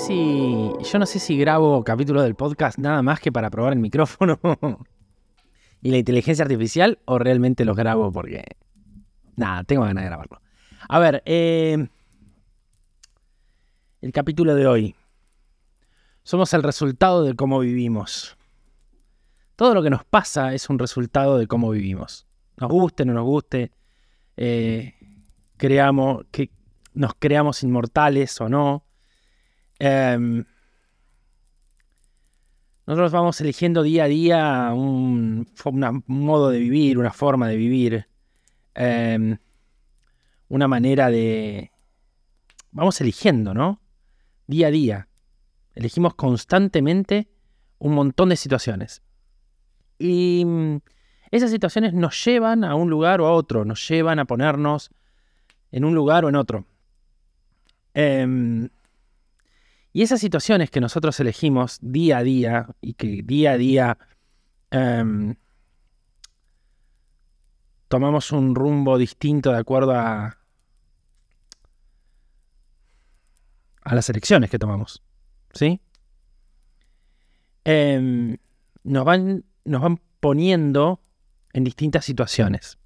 si. Yo no sé si grabo capítulos del podcast nada más que para probar el micrófono y la inteligencia artificial o realmente los grabo porque. Nada, tengo ganas de grabarlo. A ver, eh, el capítulo de hoy. Somos el resultado de cómo vivimos. Todo lo que nos pasa es un resultado de cómo vivimos. Nos guste, no nos guste. Eh, creamos, que nos creamos inmortales o no. Em, nosotros vamos eligiendo día a día un, modo de vivir, una forma de vivir, em, una manera de... Vamos eligiendo, ¿no? Día a día. Elegimos constantemente un montón de situaciones. Y mm, esas situaciones nos llevan a un lugar o a otro, nos llevan a ponernos en un lugar o en otro. Em, y esas situaciones que nosotros elegimos día a día y que día a día em, tomamos un rumbo distinto de acuerdo a, las elecciones que tomamos, ¿sí? Em, nos, van, nos van poniendo en distintas situaciones.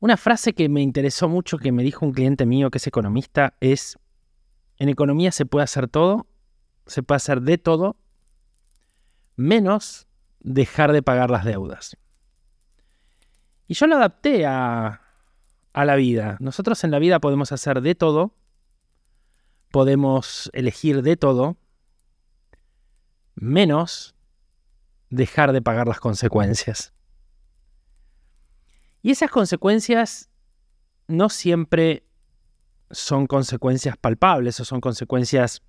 Una frase que me interesó mucho que me dijo un cliente mío que es economista es en economía se puede hacer todo, se puede hacer de todo, menos dejar de pagar las deudas. Y yo lo adapté a, a la vida. Nosotros en la vida podemos hacer de todo, podemos elegir de todo, menos dejar de pagar las consecuencias. Y esas consecuencias no siempre son consecuencias palpables o son consecuencias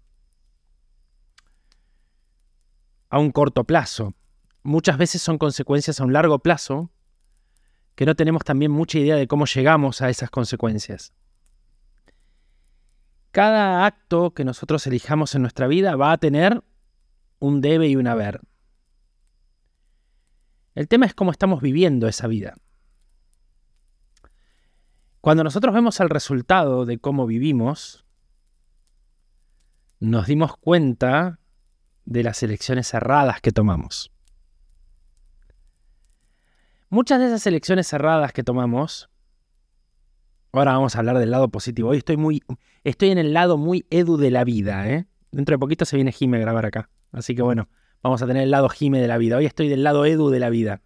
a un corto plazo. Muchas veces son consecuencias a un largo plazo que no tenemos también mucha idea de cómo llegamos a esas consecuencias. Cada acto que nosotros elijamos en nuestra vida va a tener un debe y un haber. El tema es cómo estamos viviendo esa vida. Cuando nosotros vemos el resultado de cómo vivimos, nos dimos cuenta de las elecciones erradas que tomamos. Muchas de esas elecciones erradas que tomamos, ahora vamos a hablar del lado positivo. Hoy estoy muy, estoy en el lado muy edu de la vida, ¿eh? Dentro de poquito se viene Jime a grabar acá. Así que bueno, vamos a tener el lado Jime de la vida. Hoy estoy del lado edu de la vida.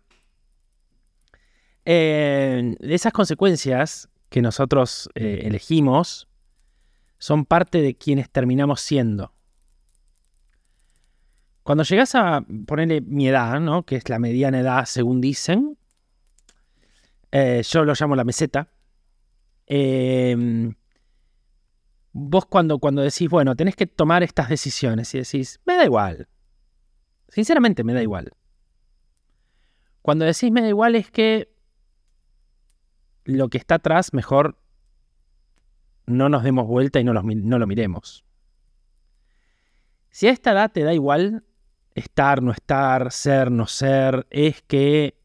Eh, esas consecuencias que nosotros eh, elegimos son parte de quienes terminamos siendo. Cuando llegas a ponerle mi edad, ¿no? que es la mediana edad según dicen, eh, yo lo llamo la meseta, em, vos cuando, cuando decís, bueno, tenés que tomar estas decisiones y decís, me da igual, sinceramente me da igual. Cuando decís me da igual es que lo que está atrás, mejor no nos demos vuelta y no, lo miremos. Si a esta edad te da igual estar, no estar, ser, no ser, es que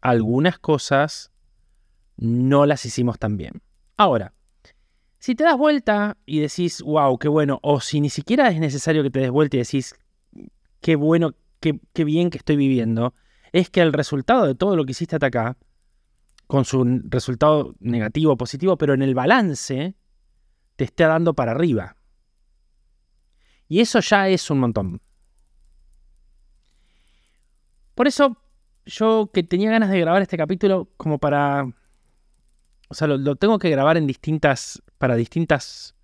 algunas cosas no las hicimos tan bien. Ahora, si te das vuelta y decís, wow, qué bueno, o si ni siquiera es necesario que te des vuelta y decís, qué bueno, qué bien que estoy viviendo, es que el resultado de todo lo que hiciste hasta acá con su resultado negativo o positivo, pero en el balance te está dando para arriba. Y eso ya es un montón. Por eso yo que tenía ganas de grabar este capítulo como para... O sea, lo, tengo que grabar en distintas... para distintas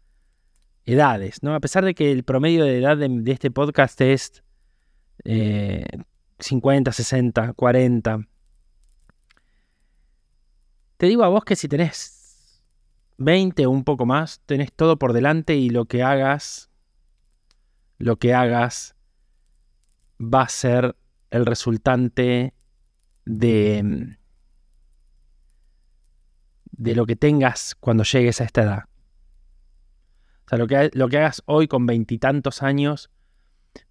edades, ¿no? A pesar de que el promedio de edad de, este podcast es 50, 60, 40. Te digo a vos que si tenés 20 o un poco más, tenés todo por delante y lo que hagas, lo que hagas va a ser el resultante de, de lo que tengas cuando llegues a esta edad. O sea, lo que, lo que hagas hoy con veintitantos años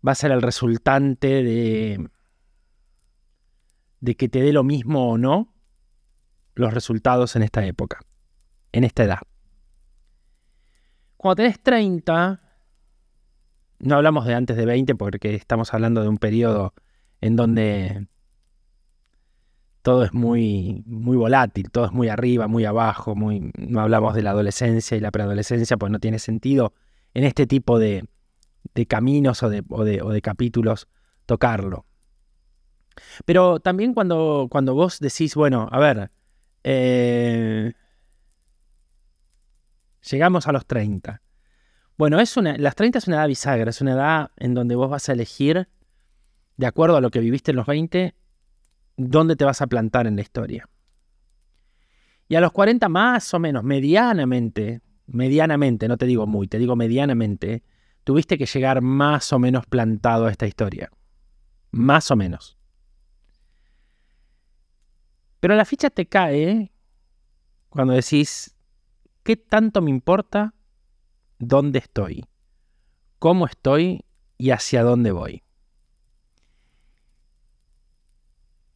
va a ser el resultante de, de que te dé lo mismo o no los resultados en esta época, en esta edad. Cuando tenés 30, no hablamos de antes de 20 porque estamos hablando de un periodo en donde todo es muy, muy volátil, todo es muy arriba, muy abajo, muy, no hablamos de la adolescencia y la preadolescencia, pues no tiene sentido en este tipo de, caminos o de, o, de, capítulos tocarlo. Pero también cuando, cuando vos decís, bueno, a ver, eh, llegamos a los 30. Bueno, es una, las 30 es una edad bisagra, es una edad en donde vos vas a elegir, de acuerdo a lo que viviste en los 20, dónde te vas a plantar en la historia. Y a los 40 más o menos, medianamente, medianamente, no te digo muy, te digo medianamente, tuviste que llegar más o menos plantado a esta historia. Más o menos. Pero la ficha te cae cuando decís, ¿qué tanto me importa dónde estoy? ¿Cómo estoy y hacia dónde voy?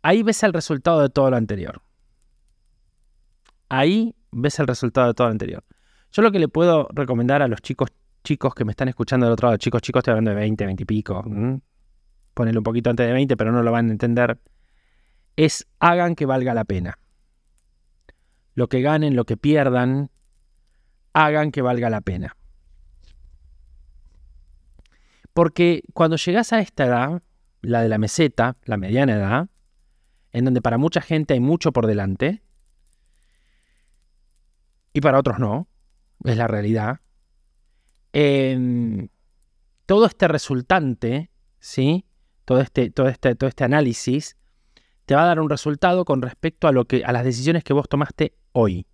Ahí ves el resultado de todo lo anterior. Ahí ves el resultado de todo lo anterior. Yo lo que le puedo recomendar a los chicos chicos que me están escuchando del otro lado, chicos chicos, estoy hablando de 20, 20 y pico, un poquito antes de 20, pero no lo van a entender, es hagan que valga la pena. Lo que ganen, lo que pierdan, hagan que valga la pena. Porque cuando llegas a esta edad, la de la meseta, la mediana edad, en donde para mucha gente hay mucho por delante y para otros no, es la realidad. Em, todo este resultante, ¿sí? Todo este, todo, este, todo este análisis te va a dar un resultado con respecto a, lo que, a las decisiones que vos tomaste hoy.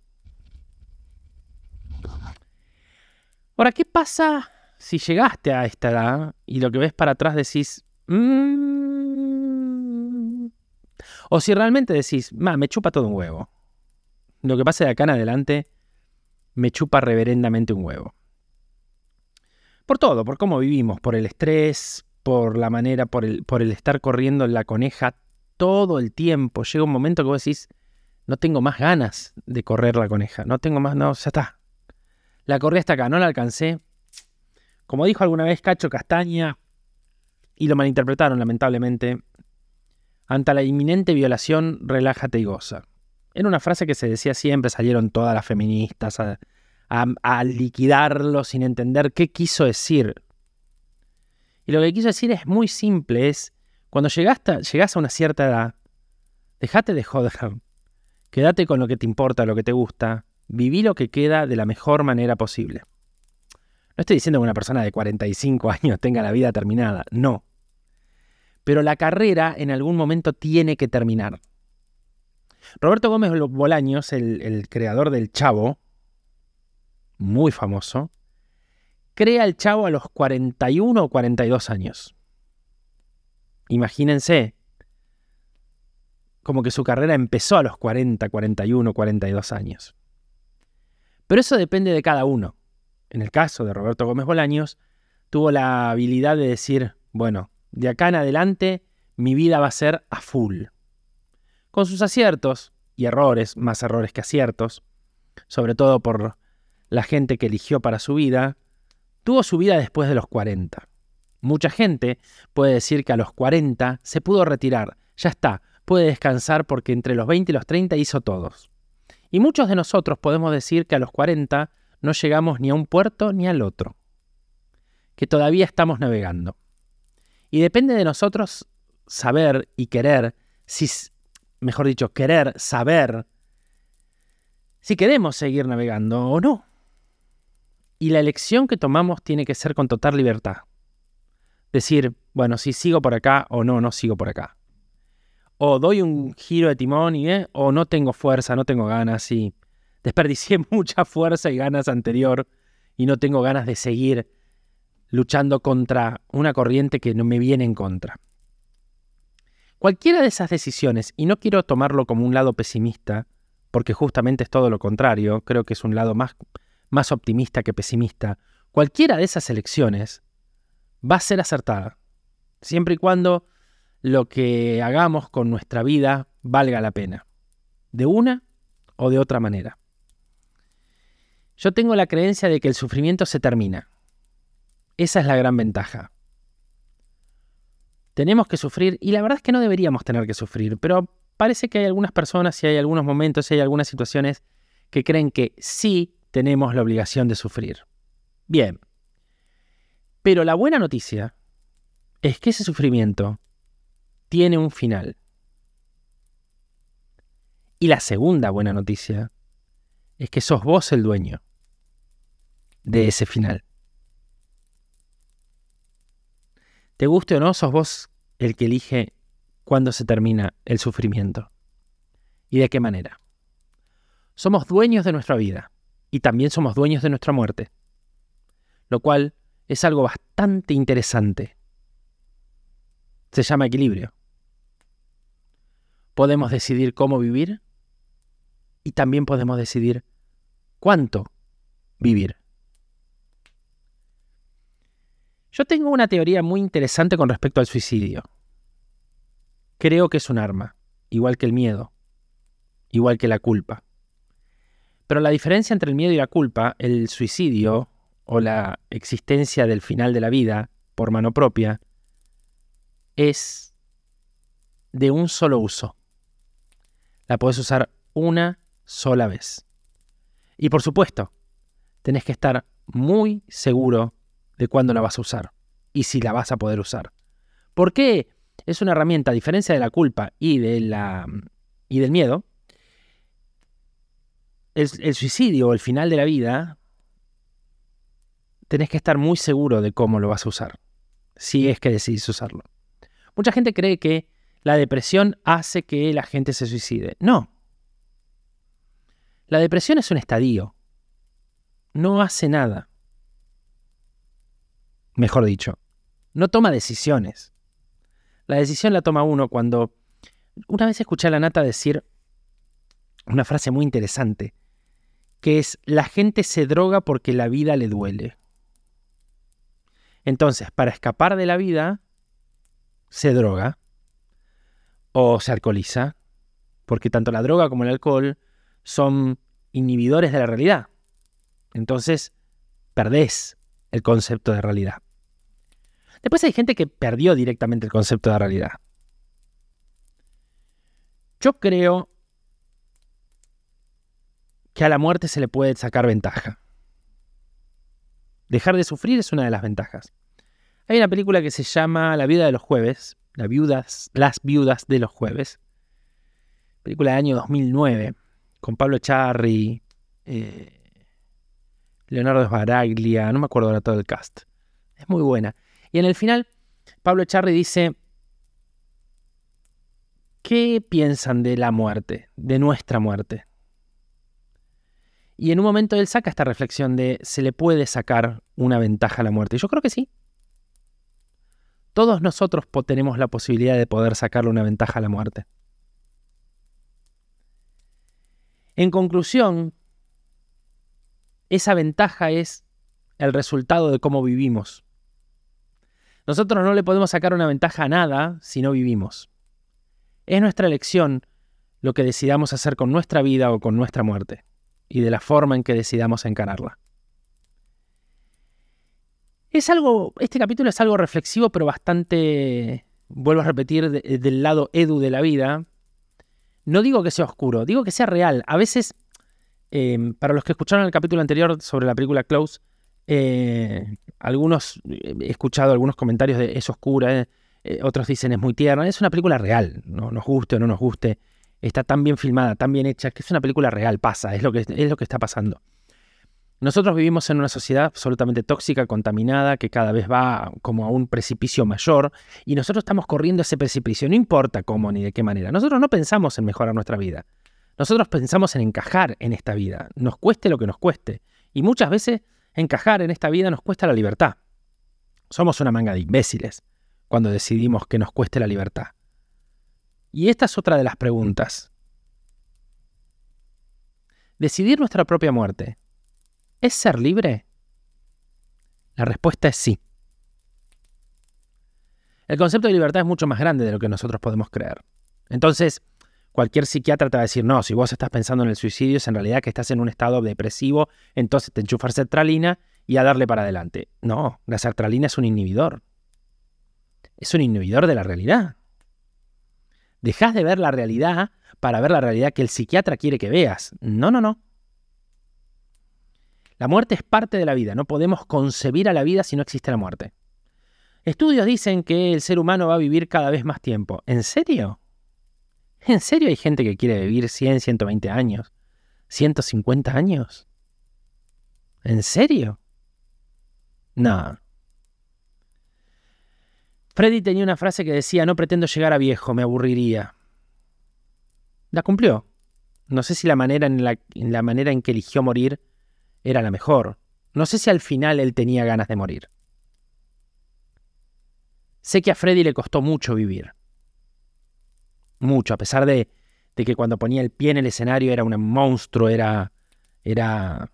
Ahora, ¿qué pasa si llegaste a esta edad y lo que ves para atrás decís, mmm, o si realmente decís, ma, me chupa todo un huevo. Lo que pasa de acá en adelante me chupa reverendamente un huevo. Por todo, por cómo vivimos, por el estrés, por la manera, por el, por el estar corriendo en la coneja todo el tiempo. Llega un momento que vos decís, no tengo más ganas de correr la coneja, no tengo más, no, ya está. La corrí hasta acá, no la alcancé. Como dijo alguna vez Cacho Castaña, y lo malinterpretaron lamentablemente, ante la inminente violación, relájate y goza. Era una frase que se decía siempre, salieron todas las feministas a, liquidarlo sin entender qué quiso decir. Y lo que quiso decir es muy simple, es cuando llegaste, llegas a una cierta edad, dejate de joder, quédate con lo que te importa, lo que te gusta, viví lo que queda de la mejor manera posible. No estoy diciendo que una persona de 45 años tenga la vida terminada, no pero la carrera en algún momento tiene que terminar. Roberto Gómez Bolaños, el, creador del Chavo, muy famoso, crea el Chavo a los 41 o 42 años. Imagínense, como que su carrera empezó a los 40, 41, 42 años. Pero eso depende de cada uno. En el caso de Roberto Gómez Bolaños, tuvo la habilidad de decir, bueno, de acá en adelante mi vida va a ser a full. Con sus aciertos y errores, más errores que aciertos, sobre todo por la gente que eligió para su vida, tuvo su vida después de los 40. Mucha gente puede decir que a los 40 se pudo retirar, ya está, puede descansar porque entre los 20 y los 30 hizo todos. Y muchos de nosotros podemos decir que a los 40 no llegamos ni a un puerto ni al otro, que todavía estamos navegando. Y depende de nosotros saber y querer, mejor dicho, querer saber si queremos seguir navegando o no. Y la elección que tomamos tiene que ser con total libertad. Decir, bueno, si sigo por acá o no, no sigo por acá. O doy un giro de timón y, eh, o no tengo fuerza, no tengo ganas y desperdicié mucha fuerza y ganas anterior y no tengo ganas de seguir luchando contra una corriente que no me viene en contra. Cualquiera de esas decisiones, y no quiero tomarlo como un lado pesimista, porque justamente es todo lo contrario, creo que es un lado más, más optimista que pesimista, cualquiera de esas elecciones va a ser acertada, siempre y cuando lo que hagamos con nuestra vida valga la pena, de una o de otra manera. Yo tengo la creencia de que el sufrimiento se termina. Esa es la gran ventaja. Tenemos que sufrir, y la verdad es que no deberíamos tener que sufrir, pero parece que hay algunas personas y hay algunos momentos y hay algunas situaciones que creen que sí tenemos la obligación de sufrir. Bien. Pero la buena noticia es que ese sufrimiento tiene un final. Y la segunda buena noticia es que sos vos el dueño de ese final. Te guste o no, sos vos el que elige cuándo se termina el sufrimiento. ¿Y de qué manera? Somos dueños de nuestra vida y también somos dueños de nuestra muerte, lo cual es algo bastante interesante. Se llama equilibrio. Podemos decidir cómo vivir y también podemos decidir cuánto vivir. Yo tengo una teoría muy interesante con respecto al suicidio. Creo que es un arma, igual que el miedo, igual que la culpa. Pero la diferencia entre el miedo y la culpa, el suicidio o la existencia del final de la vida por mano propia, es de un solo uso. La puedes usar una sola vez. Y por supuesto, tenés que estar muy seguro de cuándo la vas a usar y si la vas a poder usar. ¿Por qué es una herramienta, a diferencia de la culpa y, de la, y del miedo? El, el suicidio o el final de la vida, tenés que estar muy seguro de cómo lo vas a usar, si es que decidís usarlo. Mucha gente cree que la depresión hace que la gente se suicide. No. La depresión es un estadio. No hace nada mejor dicho, no toma decisiones. La decisión la toma uno cuando... Una vez escuché a la nata decir una frase muy interesante, que es, la gente se droga porque la vida le duele. Entonces, para escapar de la vida, se droga o se alcoholiza, porque tanto la droga como el alcohol son inhibidores de la realidad. Entonces, perdés el concepto de realidad. Después hay gente que perdió directamente el concepto de realidad. Yo creo que a la muerte se le puede sacar ventaja. Dejar de sufrir es una de las ventajas. Hay una película que se llama La viuda de los jueves, viudas, Las viudas de los jueves. Película del año 2009, con Pablo Charri, eh, Leonardo Sbaraglia, no me acuerdo ahora todo el cast. Es muy buena. Y en el final, Pablo Echarri dice, ¿qué piensan de la muerte, de nuestra muerte? Y en un momento él saca esta reflexión de, ¿se le puede sacar una ventaja a la muerte? Y yo creo que sí. Todos nosotros tenemos la posibilidad de poder sacarle una ventaja a la muerte. En conclusión, esa ventaja es el resultado de cómo vivimos. Nosotros no le podemos sacar una ventaja a nada si no vivimos. Es nuestra elección lo que decidamos hacer con nuestra vida o con nuestra muerte, y de la forma en que decidamos encararla. Es algo, este capítulo es algo reflexivo, pero bastante, vuelvo a repetir, del lado edu de la vida. No digo que sea oscuro, digo que sea real. A veces, eh, para los que escucharon el capítulo anterior sobre la película Close, eh, algunos, eh, he escuchado algunos comentarios de es oscura, eh, otros dicen es muy tierna. Es una película real, no nos guste o no nos guste. Está tan bien filmada, tan bien hecha, que es una película real, pasa, es lo que, es lo que está pasando. Nosotros vivimos en una sociedad absolutamente tóxica, contaminada, que cada vez va como a un precipicio mayor, y nosotros estamos corriendo ese precipicio, no importa cómo ni de qué manera. Nosotros no pensamos en mejorar nuestra vida. Nosotros pensamos en encajar en esta vida, nos cueste lo que nos cueste. Y muchas veces encajar en esta vida nos cuesta la libertad. Somos una manga de imbéciles cuando decidimos que nos cueste la libertad. Y esta es otra de las preguntas. ¿Decidir nuestra propia muerte es ser libre? La respuesta es sí. El concepto de libertad es mucho más grande de lo que nosotros podemos creer. Entonces, Cualquier psiquiatra te va a decir, no, si vos estás pensando en el suicidio es en realidad que estás en un estado depresivo, entonces te enchufas sertralina y a darle para adelante. No, la sertralina es un inhibidor. Es un inhibidor de la realidad. Dejas de ver la realidad para ver la realidad que el psiquiatra quiere que veas. No, no, no. La muerte es parte de la vida. No podemos concebir a la vida si no existe la muerte. Estudios dicen que el ser humano va a vivir cada vez más tiempo. ¿En serio? ¿En serio hay gente que quiere vivir 100, 120 años? ¿150 años? ¿En serio? No. Freddy tenía una frase que decía, no pretendo llegar a viejo, me aburriría. La cumplió. No sé si la manera en, la, manera en que eligió morir era la mejor. No sé si al final él tenía ganas de morir. Sé que a Freddy le costó mucho vivir. Mucho, a pesar de, de que cuando ponía el pie en el escenario era un monstruo, era, era,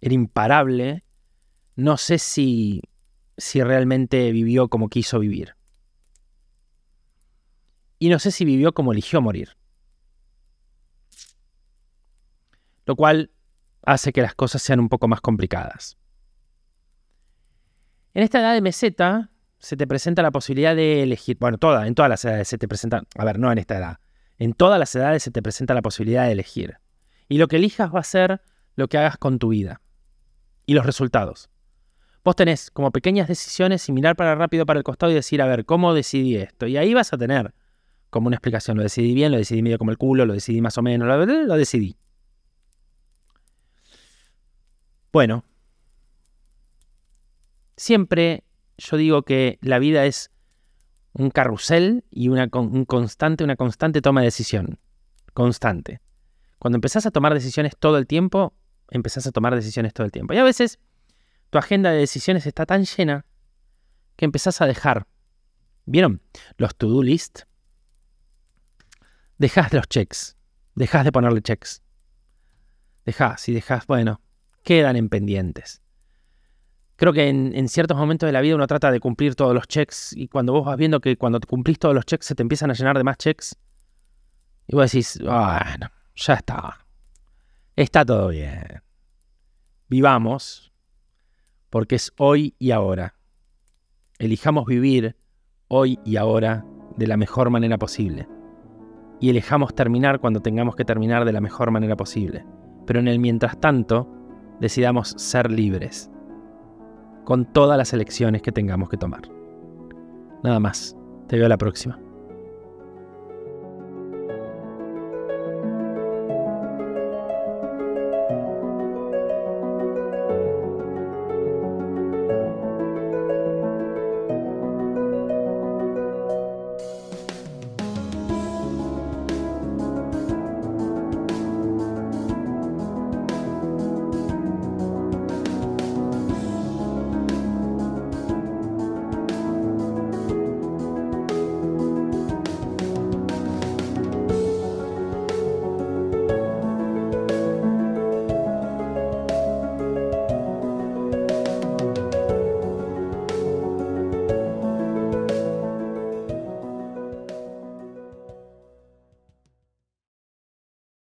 era imparable. No sé si, si realmente vivió como quiso vivir. Y no sé si vivió como eligió morir. Lo cual hace que las cosas sean un poco más complicadas. En esta edad de meseta se te presenta la posibilidad de elegir, bueno, toda, en todas las edades se te presenta, a ver, no en esta edad, en todas las edades se te presenta la posibilidad de elegir. Y lo que elijas va a ser lo que hagas con tu vida y los resultados. Vos tenés como pequeñas decisiones y mirar para rápido para el costado y decir, a ver, ¿cómo decidí esto? Y ahí vas a tener como una explicación, lo decidí bien, lo decidí medio como el culo, lo decidí más o menos, lo, decidí. Bueno, siempre yo digo que la vida es un carrusel y una, un constante, una constante toma de decisión. Constante. Cuando empezás a tomar decisiones todo el tiempo, empezás a tomar decisiones todo el tiempo. Y a veces tu agenda de decisiones está tan llena que empezás a dejar. ¿Vieron? Los to-do list. Dejas los checks. Dejas de ponerle checks. Dejas y dejas, bueno, quedan en pendientes. Creo que en, ciertos momentos de la vida uno trata de cumplir todos los checks y cuando vos vas viendo que cuando cumplís todos los checks se te empiezan a llenar de más checks y vos decís, bueno, ya está. Está todo bien. Vivamos porque es hoy y ahora. Elijamos vivir hoy y ahora de la mejor manera posible. Y elijamos terminar cuando tengamos que terminar de la mejor manera posible. Pero en el mientras tanto, decidamos ser libres, con todas las elecciones que tengamos que tomar. Nada más, te veo la próxima.